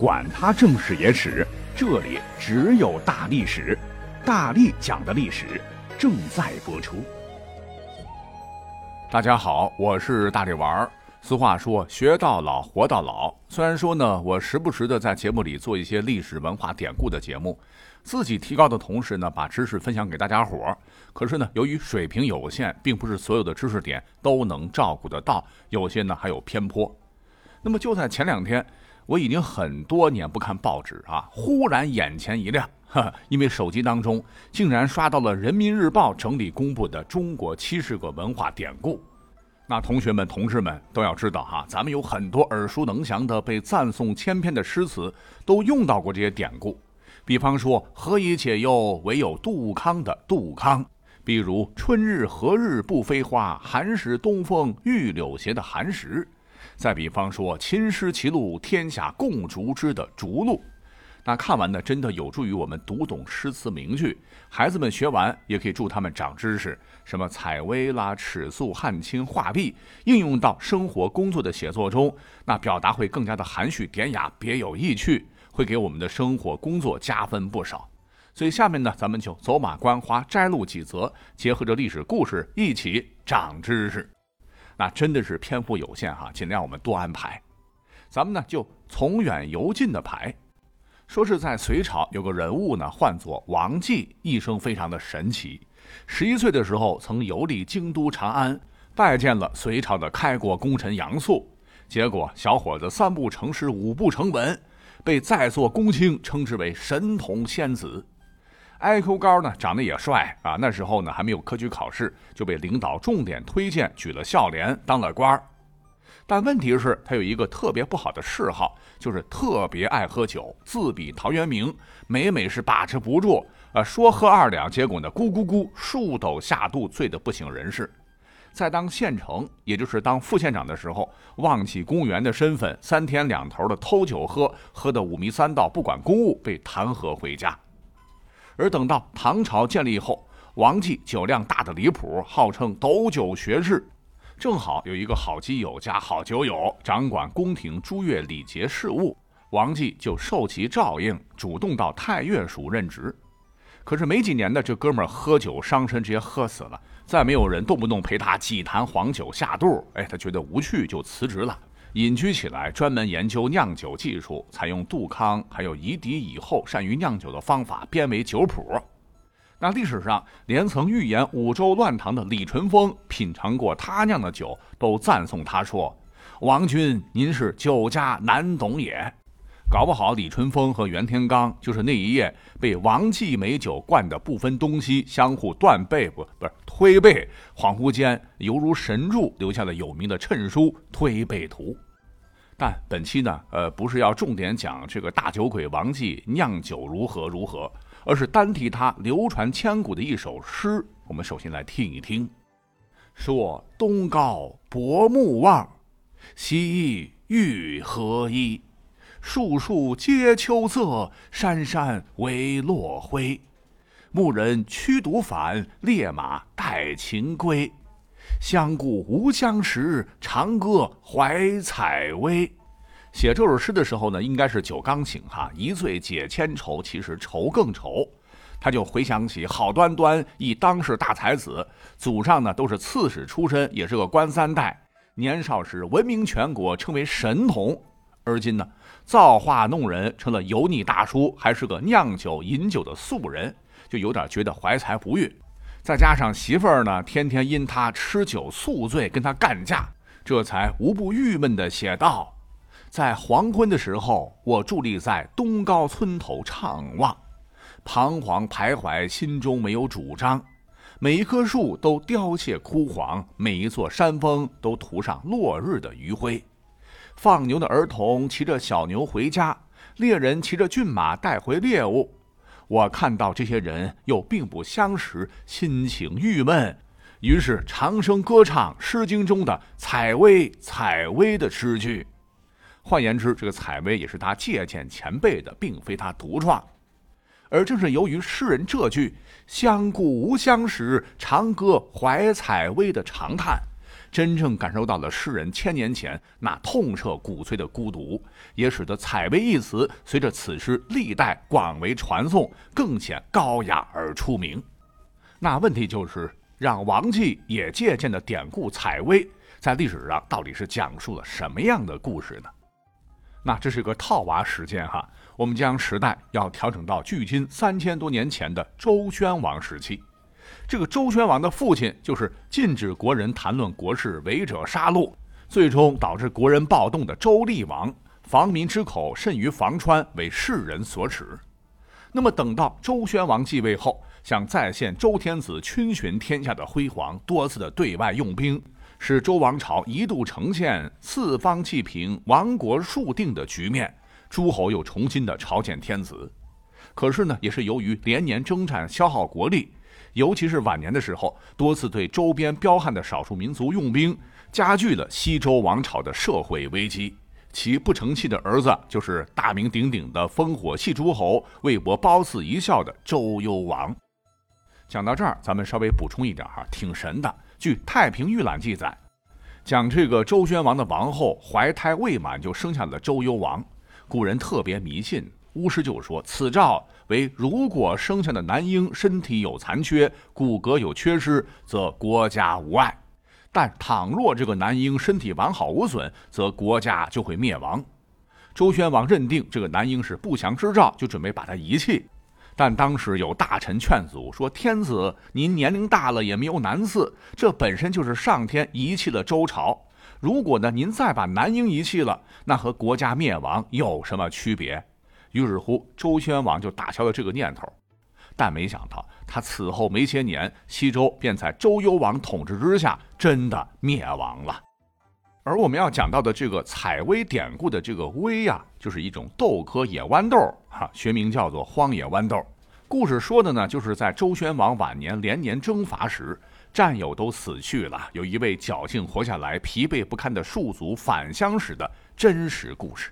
管他正史野史，这里只有大历史，大力讲的历史正在播出。大家好，我是大力丸儿。俗话说“学到老，活到老”。虽然说呢，我时不时的在节目里做一些历史文化典故的节目，自己提高的同时呢，把知识分享给大家伙儿。可是呢，由于水平有限，并不是所有的知识点都能照顾得到，有些呢还有偏颇。那么就在前两天。我已经很多年不看报纸啊，忽然眼前一亮，哈，因为手机当中竟然刷到了《人民日报》整理公布的中国七十个文化典故。那同学们、同志们都要知道哈，咱们有很多耳熟能详的、被赞颂千篇的诗词，都用到过这些典故。比方说“何以解忧，唯有杜康”的杜康；比如“春日何日不飞花，寒食东风御柳斜”的寒食。再比方说“秦诗齐路，天下共逐之”的逐鹿，那看完呢，真的有助于我们读懂诗词名句。孩子们学完也可以助他们长知识，什么采薇啦、尺素、汉青、画壁，应用到生活工作的写作中，那表达会更加的含蓄典雅、别有意趣，会给我们的生活工作加分不少。所以下面呢，咱们就走马观花摘录几则，结合着历史故事一起长知识。那真的是篇幅有限哈，尽量我们多安排。咱们呢就从远由近的排。说是在隋朝有个人物呢，唤作王继，一生非常的神奇。十一岁的时候，曾游历京都长安，拜见了隋朝的开国功臣杨素。结果小伙子三不成诗，五不成文，被在座公卿称之为神童仙子。IQ 高呢，长得也帅啊。那时候呢，还没有科举考试，就被领导重点推荐，举了孝廉，当了官儿。但问题是，他有一个特别不好的嗜好，就是特别爱喝酒，自比陶渊明，每每是把持不住，呃，说喝二两，结果呢，咕咕咕，数斗下肚，醉得不省人事。在当县城，也就是当副县长的时候，忘记公务员的身份，三天两头的偷酒喝，喝得五迷三道，不管公务，被弹劾回家。而等到唐朝建立以后，王继酒量大的离谱，号称斗酒学士。正好有一个好基友加好酒友，掌管宫廷诸乐礼节事务，王继就受其照应，主动到太岳署任职。可是没几年的，这哥们儿喝酒伤身，直接喝死了。再没有人动不动陪他几坛黄酒下肚，哎，他觉得无趣，就辞职了。隐居起来，专门研究酿酒技术，采用杜康还有夷狄以后善于酿酒的方法，编为酒谱。那历史上连曾预言五周乱唐的李淳风品尝过他酿的酒，都赞颂他说：“王君，您是酒家难懂也。”搞不好李淳风和袁天罡就是那一夜被王继美酒灌得不分东西，相互断背不不是推背，恍惚间犹如神助，留下了有名的衬书《推背图》。但本期呢，呃，不是要重点讲这个大酒鬼王继酿酒如何如何，而是单提他流传千古的一首诗。我们首先来听一听：说东高薄暮望，西域何依？树树皆秋色，山山唯落晖。牧人驱犊返，猎马待秦归。相顾无相识，长歌怀采薇。写这首诗的时候呢，应该是酒刚醒哈，一醉解千愁，其实愁更愁。他就回想起好端端一当世大才子，祖上呢都是刺史出身，也是个官三代，年少时闻名全国，称为神童。而今呢，造化弄人，成了油腻大叔，还是个酿酒饮酒的素人，就有点觉得怀才不遇。再加上媳妇儿呢，天天因他吃酒宿醉，跟他干架，这才无不郁闷的写道：“在黄昏的时候，我伫立在东高村头怅望，彷徨徘徊，心中没有主张。每一棵树都凋谢枯黄，每一座山峰都涂上落日的余晖。”放牛的儿童骑着小牛回家，猎人骑着骏马带回猎物。我看到这些人又并不相识，心情郁闷，于是长声歌唱《诗经》中的“采薇，采薇”的诗句。换言之，这个“采薇”也是他借鉴前辈的，并非他独创。而正是由于诗人这句“相顾无相识，长歌怀采薇”的长叹。真正感受到了诗人千年前那痛彻骨髓的孤独，也使得“采薇”一词随着此诗历代广为传颂，更显高雅而出名。那问题就是，让王继也借鉴的典故“采薇”，在历史上到底是讲述了什么样的故事呢？那这是个套娃时间哈，我们将时代要调整到距今三千多年前的周宣王时期。这个周宣王的父亲就是禁止国人谈论国事、违者杀戮，最终导致国人暴动的周厉王。防民之口甚于防川，为世人所耻。那么等到周宣王继位后，想再现周天子群巡天下的辉煌，多次的对外用兵，使周王朝一度呈现四方既平、亡国数定的局面。诸侯又重新的朝见天子，可是呢，也是由于连年征战消耗国力。尤其是晚年的时候，多次对周边彪悍的少数民族用兵，加剧了西周王朝的社会危机。其不成器的儿子就是大名鼎鼎的烽火戏诸侯、魏博褒姒一笑的周幽王。讲到这儿，咱们稍微补充一点哈，挺神的。据《太平御览》记载，讲这个周宣王的王后怀胎未满就生下了周幽王，古人特别迷信。巫师就说：“此兆为如果生下的男婴身体有残缺，骨骼有缺失，则国家无碍；但倘若这个男婴身体完好无损，则国家就会灭亡。”周宣王认定这个男婴是不祥之兆，就准备把他遗弃。但当时有大臣劝阻说：“天子，您年龄大了，也没有男嗣，这本身就是上天遗弃了周朝。如果呢，您再把男婴遗弃了，那和国家灭亡有什么区别？”于是乎，周宣王就打消了这个念头，但没想到他此后没些年，西周便在周幽王统治之下真的灭亡了。而我们要讲到的这个采薇典故的这个薇呀，就是一种豆科野豌豆，哈，学名叫做荒野豌豆。故事说的呢，就是在周宣王晚年连年征伐时，战友都死去了，有一位侥幸活下来、疲惫不堪的戍卒返乡时的真实故事。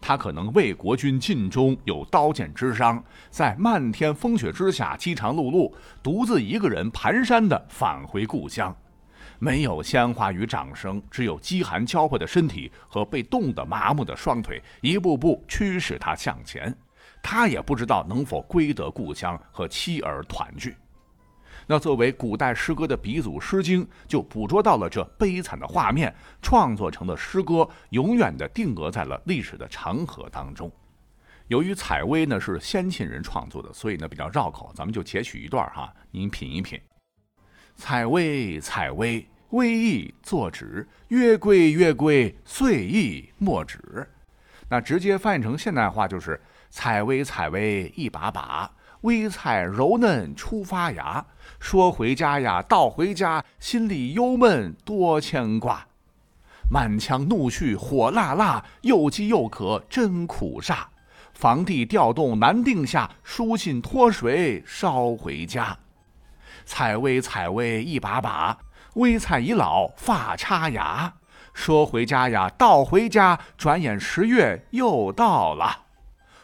他可能为国军尽忠，有刀剑之伤，在漫天风雪之下饥肠辘辘，独自一个人蹒跚地返回故乡。没有鲜花与掌声，只有饥寒交迫的身体和被冻得麻木的双腿，一步步驱使他向前。他也不知道能否归得故乡和妻儿团聚。那作为古代诗歌的鼻祖，《诗经》就捕捉到了这悲惨的画面，创作成的诗歌永远的定格在了历史的长河当中。由于《采薇》呢是先秦人创作的，所以呢比较绕口，咱们就截取一段哈，您品一品。采薇，采薇，微意作止，月归，月归，岁意莫止。那直接翻译成现代化就是：采薇，采薇，一把把。微菜柔嫩初发芽，说回家呀，到回家，心里忧闷多牵挂。满腔怒绪火辣辣，又饥又渴真苦煞。房地调动难定下，书信脱水捎回家。采薇采薇一把把，微菜已老发插芽。说回家呀，到回家，转眼十月又到了。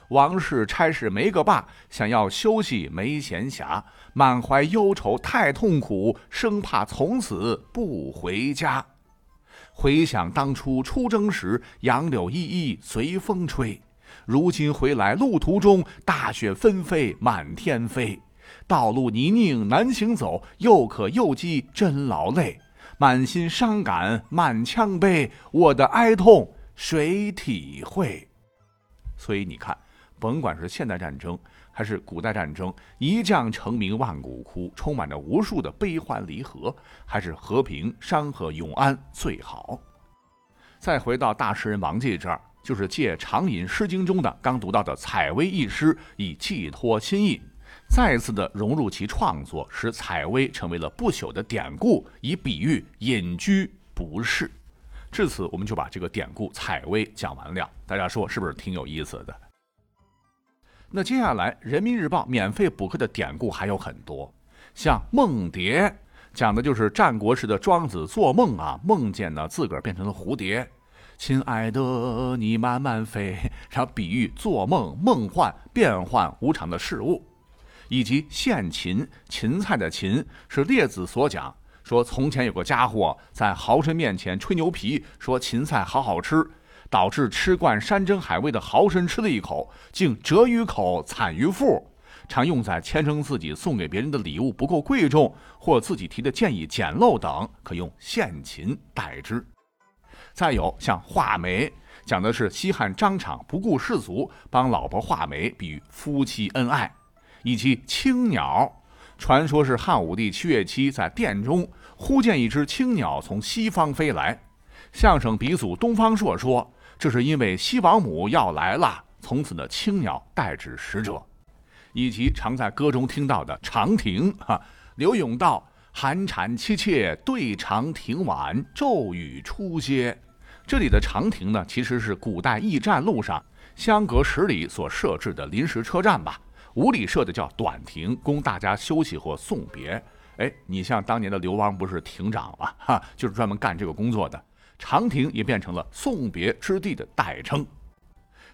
王氏差事没个罢，想要休息没闲暇，满怀忧愁太痛苦，生怕从此不回家。回想当初出征时，杨柳依依随风吹，如今回来路途中，大雪纷飞满天飞，道路泥泞难行走，又渴又饥真劳累，满心伤感满腔悲，我的哀痛谁体会？所以你看。甭管是现代战争还是古代战争，一将成名万骨枯，充满着无数的悲欢离合，还是和平山河永安最好。再回到大诗人王继这儿，就是借常引《诗经》中的刚读到的“采薇”一诗，以寄托心意，再次的融入其创作，使“采薇”成为了不朽的典故，以比喻隐居不仕。至此，我们就把这个典故“采薇”讲完了。大家说是不是挺有意思的？那接下来，《人民日报》免费补课的典故还有很多，像《梦蝶》，讲的就是战国时的庄子做梦啊，梦见呢自个儿变成了蝴蝶，亲爱的你慢慢飞，然后比喻做梦梦幻变幻无常的事物，以及《献芹》，芹菜的芹是列子所讲，说从前有个家伙在豪绅面前吹牛皮，说芹菜好好吃，导致吃惯山珍海味的豪绅吃了一口，竟折于口，惨于腹。常用在谦称自己送给别人的礼物不够贵重，或自己提的建议简陋等，可用献芹代之。再有像画眉，讲的是西汉张敞不顾世俗，帮老婆画眉，比喻夫妻恩爱；以及青鸟，传说是汉武帝七月七在殿中忽见一只青鸟从西方飞来，相声鼻祖东方朔说，这是因为西王母要来了，从此呢青鸟代指使者。以及常在歌中听到的长亭，哈，刘永道寒蝉凄切对长亭晚，骤雨初歇。这里的长亭呢，其实是古代驿站路上相隔十里所设置的临时车站吧。五里设的叫短亭，供大家休息或送别。哎，你像当年的刘邦不是亭长吗？哈，就是专门干这个工作的。长亭也变成了送别之地的代称。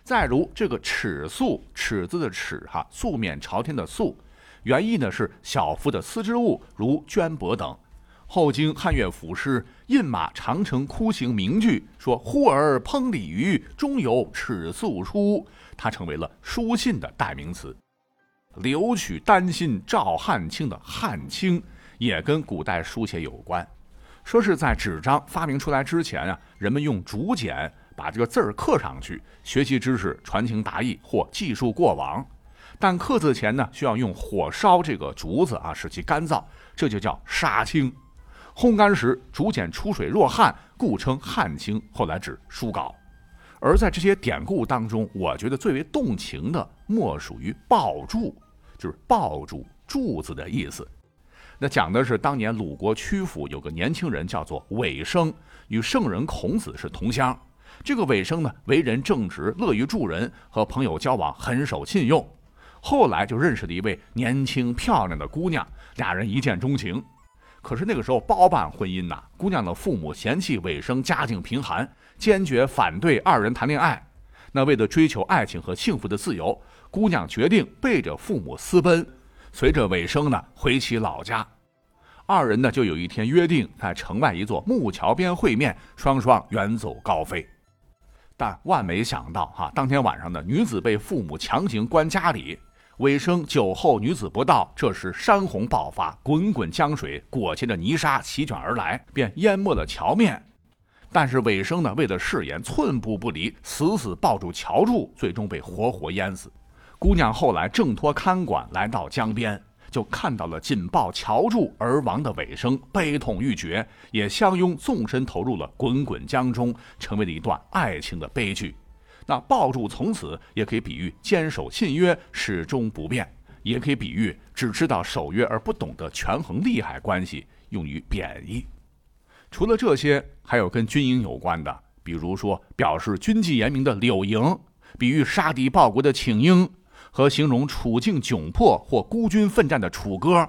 再如这个尺素，尺子的尺哈，素面朝天的素，原意呢是小幅的丝织物，如绢帛等。后经汉乐府诗印马长城窟行名句，说忽而烹鲤鱼，中有尺素出，它成为了书信的代名词。留取丹心照汗青的汗青，也跟古代书写有关。说是在纸张发明出来之前啊，人们用竹简。把这个字儿刻上去，学习知识、传情达意或记述过往。但刻字前呢，需要用火烧这个竹子啊，使其干燥，这就叫杀青。烘干时，竹简出水若汗，故称汗青。后来指书稿。而在这些典故当中，我觉得最为动情的，莫属于抱柱，就是抱住柱子的意思。那讲的是当年鲁国曲阜有个年轻人叫做尾生，与圣人孔子是同乡。这个尾生呢，为人正直，乐于助人，和朋友交往很守信用。后来就认识了一位年轻漂亮的姑娘，俩人一见钟情。可是那个时候包办婚姻呐，姑娘的父母嫌弃尾生家境贫寒，坚决反对二人谈恋爱。那为了追求爱情和幸福的自由，姑娘决定背着父母私奔，随着尾生呢回其老家。二人呢就有一天约定在城外一座木桥边会面，双双远走高飞。但万没想到，哈，当天晚上呢，女子被父母强行关家里。尾生酒后，女子不到，这时山洪爆发，滚滚江水裹挟着泥沙席卷而来，便淹没了桥面。但是尾生呢，为了誓言，寸步不离，死死抱住桥柱，最终被活活淹死。姑娘后来挣脱看管，来到江边。就看到了紧抱桥柱而亡的尾生，悲痛欲绝，也相拥纵身投入了滚滚江中，成为了一段爱情的悲剧。那抱住从此也可以比喻坚守信约，始终不变，也可以比喻只知道守约而不懂得权衡利害关系，用于贬义。除了这些，还有跟军营有关的，比如说表示军纪严明的柳营，比喻杀敌报国的请缨。和形容处境窘迫或孤军奋战的楚歌，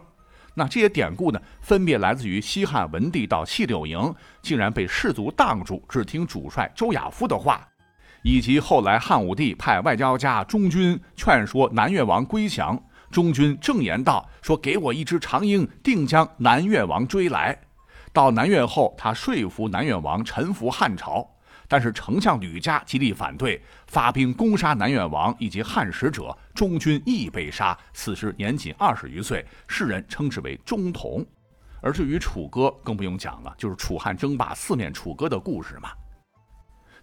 那这些典故呢，分别来自于西汉文帝到细柳营，竟然被士卒挡住，只听主帅周亚夫的话，以及后来汉武帝派外交家中军劝说南越王归降，中军正言道：“说给我一只长鹰，定将南越王追来。”到南越后，他说服南越王臣服汉朝。但是丞相吕嘉极力反对，发兵攻杀南越王以及汉使者，中军亦被杀。此时年仅二十余岁，世人称之为中童。而至于楚歌，更不用讲了，就是楚汉争霸四面楚歌的故事嘛。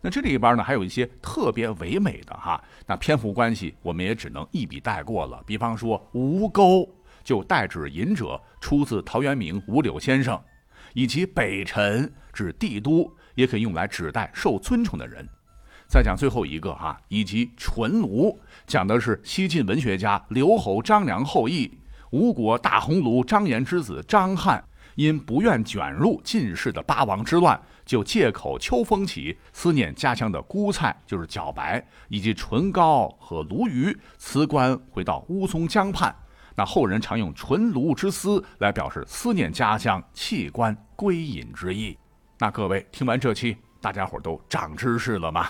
那这里边呢，还有一些特别唯美的哈，那篇幅关系，我们也只能一笔带过了。比方说“吴钩”，就代指隐者，出自陶渊明《吴柳先生》，以及“北辰”，指帝都。也可以用来指代受尊崇的人。再讲最后一个哈，以及纯卢，讲的是西晋文学家刘侯张良后裔，吴国大鸿胪张延之子张翰，因不愿卷入晋室的八王之乱，就借口秋风起，思念家乡的菇菜，就是茭白，以及唇膏和鲈鱼，辞官回到乌松江畔。那后人常用纯卢之思来表示思念家乡、弃官归隐之意。那各位听完这期，大家伙都长知识了吗？